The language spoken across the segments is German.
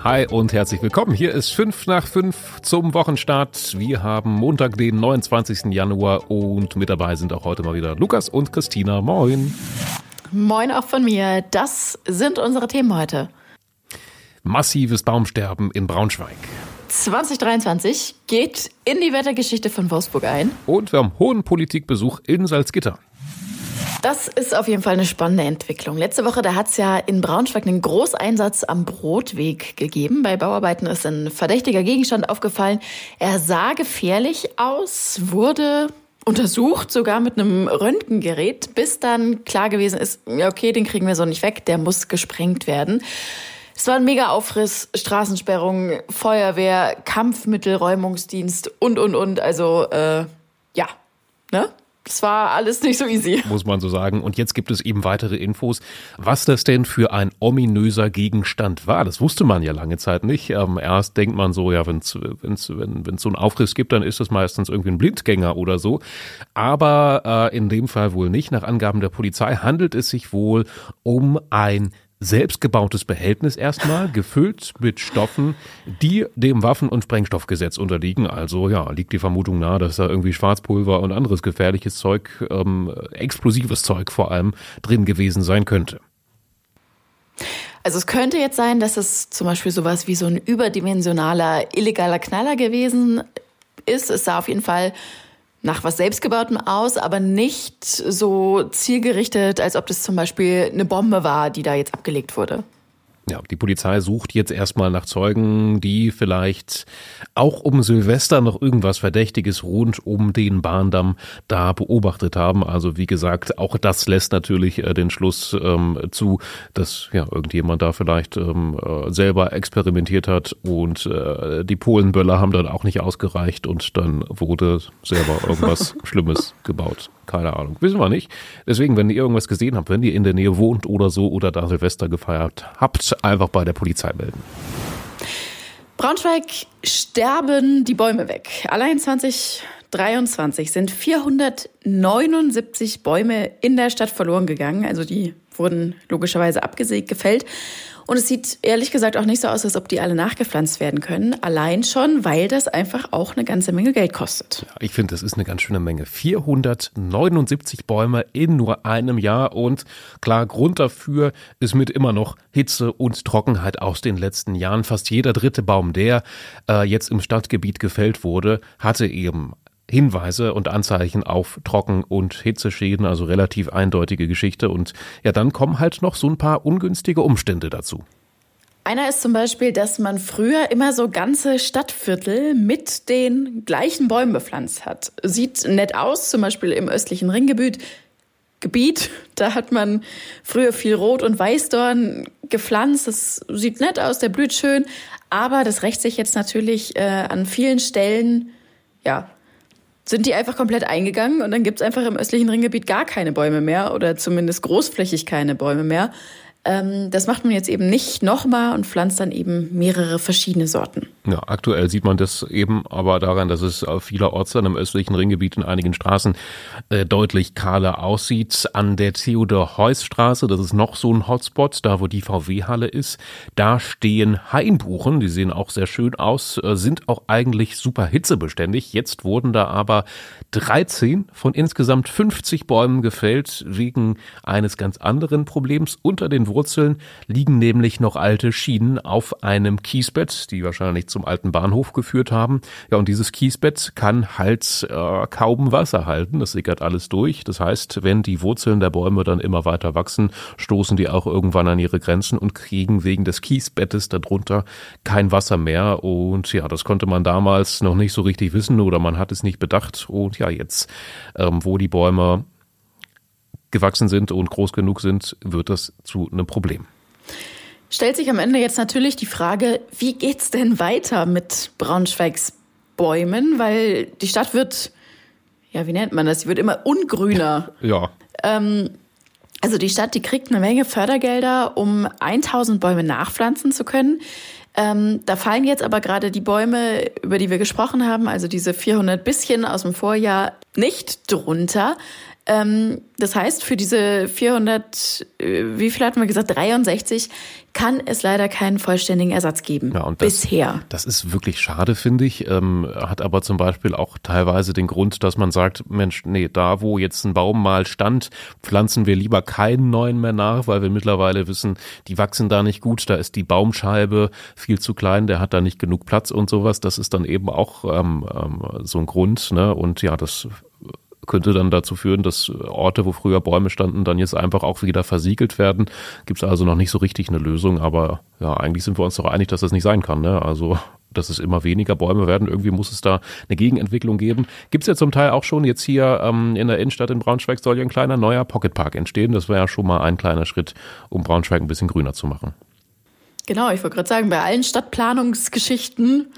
Hi und herzlich willkommen. Hier ist 5 nach 5 zum Wochenstart. Wir haben Montag, den 29. Januar und mit dabei sind auch heute mal wieder Lukas und Christina. Moin. Moin auch von mir. Das sind unsere Themen heute. Massives Baumsterben in Braunschweig. 2023 geht in die Wettergeschichte von Wolfsburg ein. Und wir haben hohen Politikbesuch in Salzgitter. Das ist auf jeden Fall eine spannende Entwicklung. Letzte Woche, da hat es ja in Braunschweig einen Großeinsatz am Brotweg gegeben. Bei Bauarbeiten ist ein verdächtiger Gegenstand aufgefallen. Er sah gefährlich aus, wurde untersucht, sogar mit einem Röntgengerät, bis dann klar gewesen ist, ja okay, den kriegen wir so nicht weg, der muss gesprengt werden. Es war ein mega Aufriss, Straßensperrung, Feuerwehr, Kampfmittelräumungsdienst und, und, und. Also, äh, ja, ne? Das war alles nicht so easy. Muss man so sagen. Und jetzt gibt es eben weitere Infos, was das denn für ein ominöser Gegenstand war. Das wusste man ja lange Zeit nicht. Ähm, erst denkt man so, ja, wenn's, wenn's, wenn es so einen Aufriss gibt, dann ist das meistens irgendwie ein Blindgänger oder so. Aber äh, in dem Fall wohl nicht. Nach Angaben der Polizei handelt es sich wohl um ein selbstgebautes Behältnis erstmal, gefüllt mit Stoffen, die dem Waffen- und Sprengstoffgesetz unterliegen. Also ja, liegt die Vermutung nahe, dass da irgendwie Schwarzpulver und anderes gefährliches Zeug, ähm, explosives Zeug vor allem, drin gewesen sein könnte. Also es könnte jetzt sein, dass es zum Beispiel sowas wie so ein überdimensionaler illegaler Knaller gewesen ist. Es sah auf jeden Fall nach was Selbstgebautem aus, aber nicht so zielgerichtet, als ob das zum Beispiel eine Bombe war, die da jetzt abgelegt wurde. Ja, die Polizei sucht jetzt erstmal nach Zeugen, die vielleicht auch um Silvester noch irgendwas Verdächtiges rund um den Bahndamm da beobachtet haben. Also wie gesagt, auch das lässt natürlich äh, den Schluss ähm, zu, dass ja irgendjemand da vielleicht ähm, äh, selber experimentiert hat und äh, die Polenböller haben dann auch nicht ausgereicht und dann wurde selber irgendwas Schlimmes gebaut. Keine Ahnung, wissen wir nicht. Deswegen, wenn ihr irgendwas gesehen habt, wenn ihr in der Nähe wohnt oder so oder da Silvester gefeiert habt, einfach bei der Polizei melden. Braunschweig sterben die Bäume weg. Allein 2023 sind 479 Bäume in der Stadt verloren gegangen. Also die wurden logischerweise abgesägt, gefällt. Und es sieht ehrlich gesagt auch nicht so aus, als ob die alle nachgepflanzt werden können. Allein schon, weil das einfach auch eine ganze Menge Geld kostet. Ja, ich finde, das ist eine ganz schöne Menge. 479 Bäume in nur einem Jahr. Und klar, Grund dafür ist mit immer noch Hitze und Trockenheit aus den letzten Jahren. Fast jeder dritte Baum, der äh, jetzt im Stadtgebiet gefällt wurde, hatte eben Hinweise und Anzeichen auf Trocken- und Hitzeschäden, also relativ eindeutige Geschichte. Und ja, dann kommen halt noch so ein paar ungünstige Umstände dazu. Einer ist zum Beispiel, dass man früher immer so ganze Stadtviertel mit den gleichen Bäumen bepflanzt hat. Sieht nett aus, zum Beispiel im östlichen Ringgebiet. Gebiet, da hat man früher viel Rot- und Weißdorn gepflanzt. Das sieht nett aus, der blüht schön. Aber das rächt sich jetzt natürlich äh, an vielen Stellen, ja, sind die einfach komplett eingegangen und dann gibt's einfach im östlichen Ringgebiet gar keine Bäume mehr oder zumindest großflächig keine Bäume mehr. Ähm, das macht man jetzt eben nicht nochmal und pflanzt dann eben mehrere verschiedene Sorten. Ja, aktuell sieht man das eben aber daran, dass es vielerorts dann im östlichen Ringgebiet in einigen Straßen äh, deutlich kahler aussieht. An der Theodor-Heuss-Straße, das ist noch so ein Hotspot, da wo die VW-Halle ist, da stehen Hainbuchen, die sehen auch sehr schön aus, äh, sind auch eigentlich super hitzebeständig. Jetzt wurden da aber 13 von insgesamt 50 Bäumen gefällt, wegen eines ganz anderen Problems. Unter den Wurzeln liegen nämlich noch alte Schienen auf einem Kiesbett, die wahrscheinlich zum alten Bahnhof geführt haben. Ja, und dieses Kiesbett kann halt äh, kaum Wasser halten. Das sickert alles durch. Das heißt, wenn die Wurzeln der Bäume dann immer weiter wachsen, stoßen die auch irgendwann an ihre Grenzen und kriegen wegen des Kiesbettes darunter kein Wasser mehr. Und ja, das konnte man damals noch nicht so richtig wissen oder man hat es nicht bedacht. Und ja, jetzt, ähm, wo die Bäume gewachsen sind und groß genug sind, wird das zu einem Problem. Stellt sich am Ende jetzt natürlich die Frage, wie geht's denn weiter mit Braunschweigs Bäumen? Weil die Stadt wird, ja, wie nennt man das? Sie wird immer ungrüner. Ja. Ähm, also die Stadt, die kriegt eine Menge Fördergelder, um 1000 Bäume nachpflanzen zu können. Ähm, da fallen jetzt aber gerade die Bäume, über die wir gesprochen haben, also diese 400 bisschen aus dem Vorjahr, nicht drunter. Ähm, das heißt, für diese 400, äh, wie viel hatten wir gesagt, 63, kann es leider keinen vollständigen Ersatz geben. Ja, und das, bisher. Das ist wirklich schade, finde ich. Ähm, hat aber zum Beispiel auch teilweise den Grund, dass man sagt, Mensch, nee, da wo jetzt ein Baum mal stand, pflanzen wir lieber keinen neuen mehr nach, weil wir mittlerweile wissen, die wachsen da nicht gut, da ist die Baumscheibe viel zu klein, der hat da nicht genug Platz und sowas. Das ist dann eben auch ähm, ähm, so ein Grund. Ne? Und ja, das könnte dann dazu führen, dass Orte, wo früher Bäume standen, dann jetzt einfach auch wieder versiegelt werden. Gibt es also noch nicht so richtig eine Lösung, aber ja, eigentlich sind wir uns doch einig, dass das nicht sein kann. Ne? Also dass es immer weniger Bäume werden. Irgendwie muss es da eine Gegenentwicklung geben. Gibt es ja zum Teil auch schon jetzt hier ähm, in der Innenstadt in Braunschweig soll ja ein kleiner neuer Pocketpark entstehen. Das wäre ja schon mal ein kleiner Schritt, um Braunschweig ein bisschen grüner zu machen. Genau, ich wollte gerade sagen, bei allen Stadtplanungsgeschichten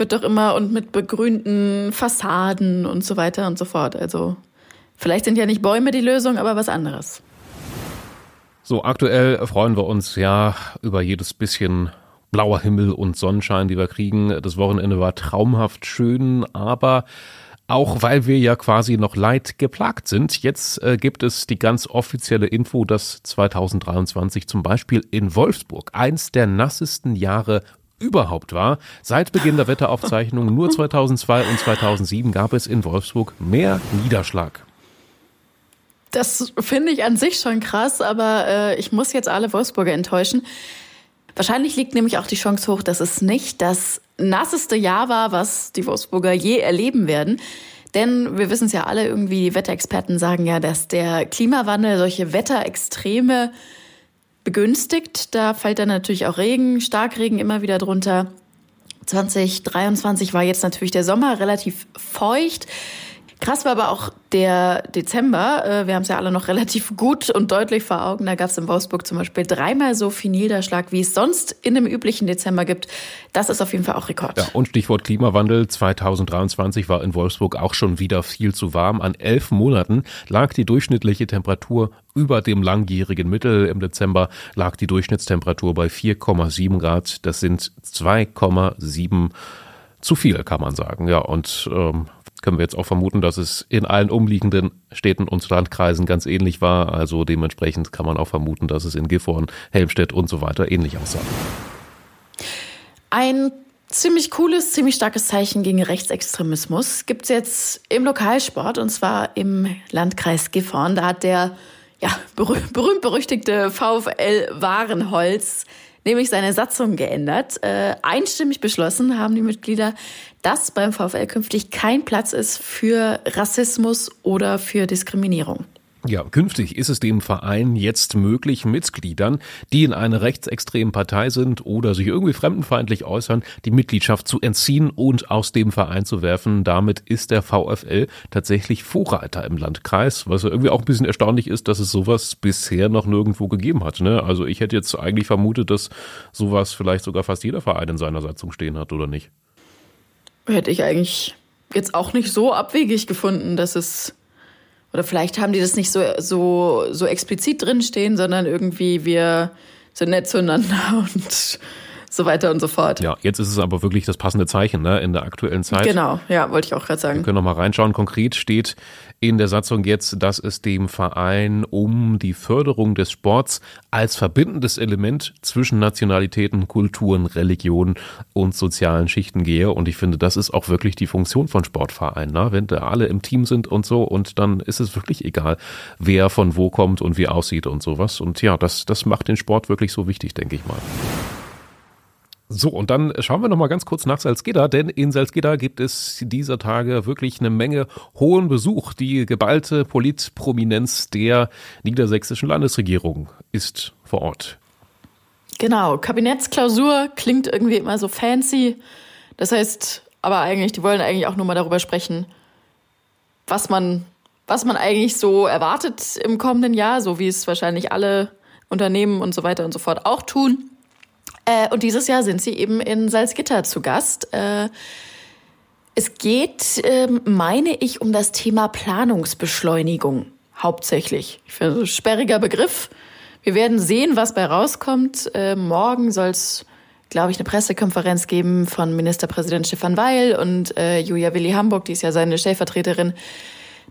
wird doch immer und mit begrünten Fassaden und so weiter und so fort. Also vielleicht sind ja nicht Bäume die Lösung, aber was anderes. So, aktuell freuen wir uns ja über jedes bisschen blauer Himmel und Sonnenschein, die wir kriegen. Das Wochenende war traumhaft schön, aber auch weil wir ja quasi noch leid geplagt sind. Jetzt äh, gibt es die ganz offizielle Info, dass 2023 zum Beispiel in Wolfsburg eins der nassesten Jahre überhaupt war. Seit Beginn der Wetteraufzeichnung nur 2002 und 2007 gab es in Wolfsburg mehr Niederschlag. Das finde ich an sich schon krass, aber äh, ich muss jetzt alle Wolfsburger enttäuschen. Wahrscheinlich liegt nämlich auch die Chance hoch, dass es nicht das nasseste Jahr war, was die Wolfsburger je erleben werden. Denn wir wissen es ja alle irgendwie, die Wetterexperten sagen ja, dass der Klimawandel solche Wetterextreme begünstigt. Da fällt dann natürlich auch Regen, Starkregen immer wieder drunter. 2023 war jetzt natürlich der Sommer relativ feucht. Krass war aber auch der Dezember. Äh, wir haben es ja alle noch relativ gut und deutlich vor Augen. Da gab es in Wolfsburg zum Beispiel dreimal so viel Niederschlag, wie es sonst in einem üblichen Dezember gibt. Das ist auf jeden Fall auch Rekord. Ja, und Stichwort Klimawandel. 2023 war in Wolfsburg auch schon wieder viel zu warm. An elf Monaten lag die durchschnittliche Temperatur über dem langjährigen Mittel. Im Dezember lag die Durchschnittstemperatur bei 4,7 Grad. Das sind 2,7 zu viel, kann man sagen. Ja, und ähm, können wir jetzt auch vermuten, dass es in allen umliegenden Städten und Landkreisen ganz ähnlich war. Also dementsprechend kann man auch vermuten, dass es in Gifhorn, Helmstedt und so weiter ähnlich aussah. Ein ziemlich cooles, ziemlich starkes Zeichen gegen Rechtsextremismus gibt es jetzt im Lokalsport und zwar im Landkreis Gifhorn. Da hat der ja, berühmt-berüchtigte VfL Warenholz nämlich seine Satzung geändert. Äh, einstimmig beschlossen haben die Mitglieder, dass beim VfL künftig kein Platz ist für Rassismus oder für Diskriminierung. Ja, künftig ist es dem Verein jetzt möglich, Mitgliedern, die in einer rechtsextremen Partei sind oder sich irgendwie fremdenfeindlich äußern, die Mitgliedschaft zu entziehen und aus dem Verein zu werfen. Damit ist der VfL tatsächlich Vorreiter im Landkreis, was irgendwie auch ein bisschen erstaunlich ist, dass es sowas bisher noch nirgendwo gegeben hat. Ne? Also ich hätte jetzt eigentlich vermutet, dass sowas vielleicht sogar fast jeder Verein in seiner Satzung stehen hat, oder nicht? Hätte ich eigentlich jetzt auch nicht so abwegig gefunden, dass es oder vielleicht haben die das nicht so, so, so explizit drinstehen, sondern irgendwie wir sind nett zueinander und so weiter und so fort. Ja, jetzt ist es aber wirklich das passende Zeichen ne, in der aktuellen Zeit. Genau, ja, wollte ich auch gerade sagen. Wir können noch mal reinschauen. Konkret steht in der Satzung jetzt, dass es dem Verein um die Förderung des Sports als verbindendes Element zwischen Nationalitäten, Kulturen, Religionen und sozialen Schichten gehe. Und ich finde, das ist auch wirklich die Funktion von Sportvereinen. Ne? Wenn da alle im Team sind und so, und dann ist es wirklich egal, wer von wo kommt und wie aussieht und sowas. Und ja, das, das macht den Sport wirklich so wichtig, denke ich mal. So, und dann schauen wir noch mal ganz kurz nach Salzgitter, denn in Salzgitter gibt es dieser Tage wirklich eine Menge hohen Besuch. Die geballte Politprominenz der niedersächsischen Landesregierung ist vor Ort. Genau, Kabinettsklausur klingt irgendwie immer so fancy. Das heißt, aber eigentlich, die wollen eigentlich auch nur mal darüber sprechen, was man, was man eigentlich so erwartet im kommenden Jahr, so wie es wahrscheinlich alle Unternehmen und so weiter und so fort auch tun. Äh, und dieses Jahr sind sie eben in Salzgitter zu Gast. Äh, es geht, äh, meine ich, um das Thema Planungsbeschleunigung hauptsächlich. Ich finde, ein sperriger Begriff. Wir werden sehen, was bei rauskommt. Äh, morgen soll es, glaube ich, eine Pressekonferenz geben von Ministerpräsident Stefan Weil und äh, Julia Willi Hamburg, die ist ja seine Stellvertreterin.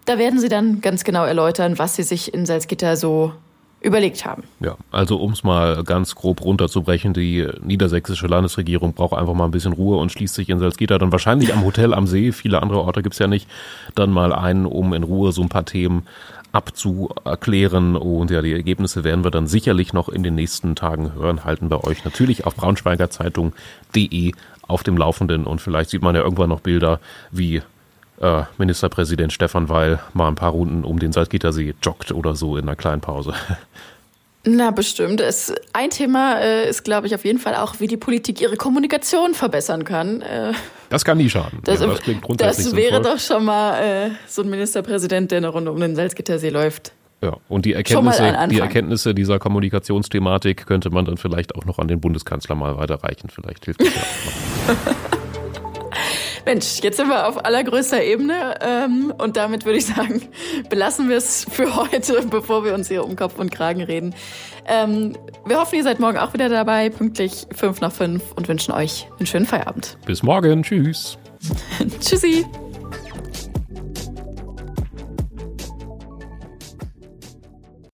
Da werden sie dann ganz genau erläutern, was sie sich in Salzgitter so überlegt haben. Ja, also um es mal ganz grob runterzubrechen, die niedersächsische Landesregierung braucht einfach mal ein bisschen Ruhe und schließt sich in Salzgitter dann wahrscheinlich am Hotel am See, viele andere Orte gibt's ja nicht, dann mal ein, um in Ruhe so ein paar Themen abzuerklären. Und ja, die Ergebnisse werden wir dann sicherlich noch in den nächsten Tagen hören. Halten wir euch natürlich auf braunschweigerzeitung.de auf dem Laufenden und vielleicht sieht man ja irgendwann noch Bilder, wie äh, Ministerpräsident Stefan Weil mal ein paar Runden um den Salzgittersee joggt oder so in einer kleinen Pause. Na, bestimmt. Es, ein Thema äh, ist, glaube ich, auf jeden Fall auch, wie die Politik ihre Kommunikation verbessern kann. Äh, das kann nie schaden. Das, ja, das klingt grundsätzlich Das wäre sinnvoll. doch schon mal äh, so ein Ministerpräsident, der eine Runde um den Salzgittersee läuft. Ja, und die Erkenntnisse, die Erkenntnisse dieser Kommunikationsthematik könnte man dann vielleicht auch noch an den Bundeskanzler mal weiterreichen. Vielleicht hilft das ja auch noch. Mensch, jetzt sind wir auf allergrößter Ebene ähm, und damit würde ich sagen, belassen wir es für heute, bevor wir uns hier um Kopf und Kragen reden. Ähm, wir hoffen, ihr seid morgen auch wieder dabei, pünktlich fünf nach fünf und wünschen euch einen schönen Feierabend. Bis morgen, tschüss. Tschüssi.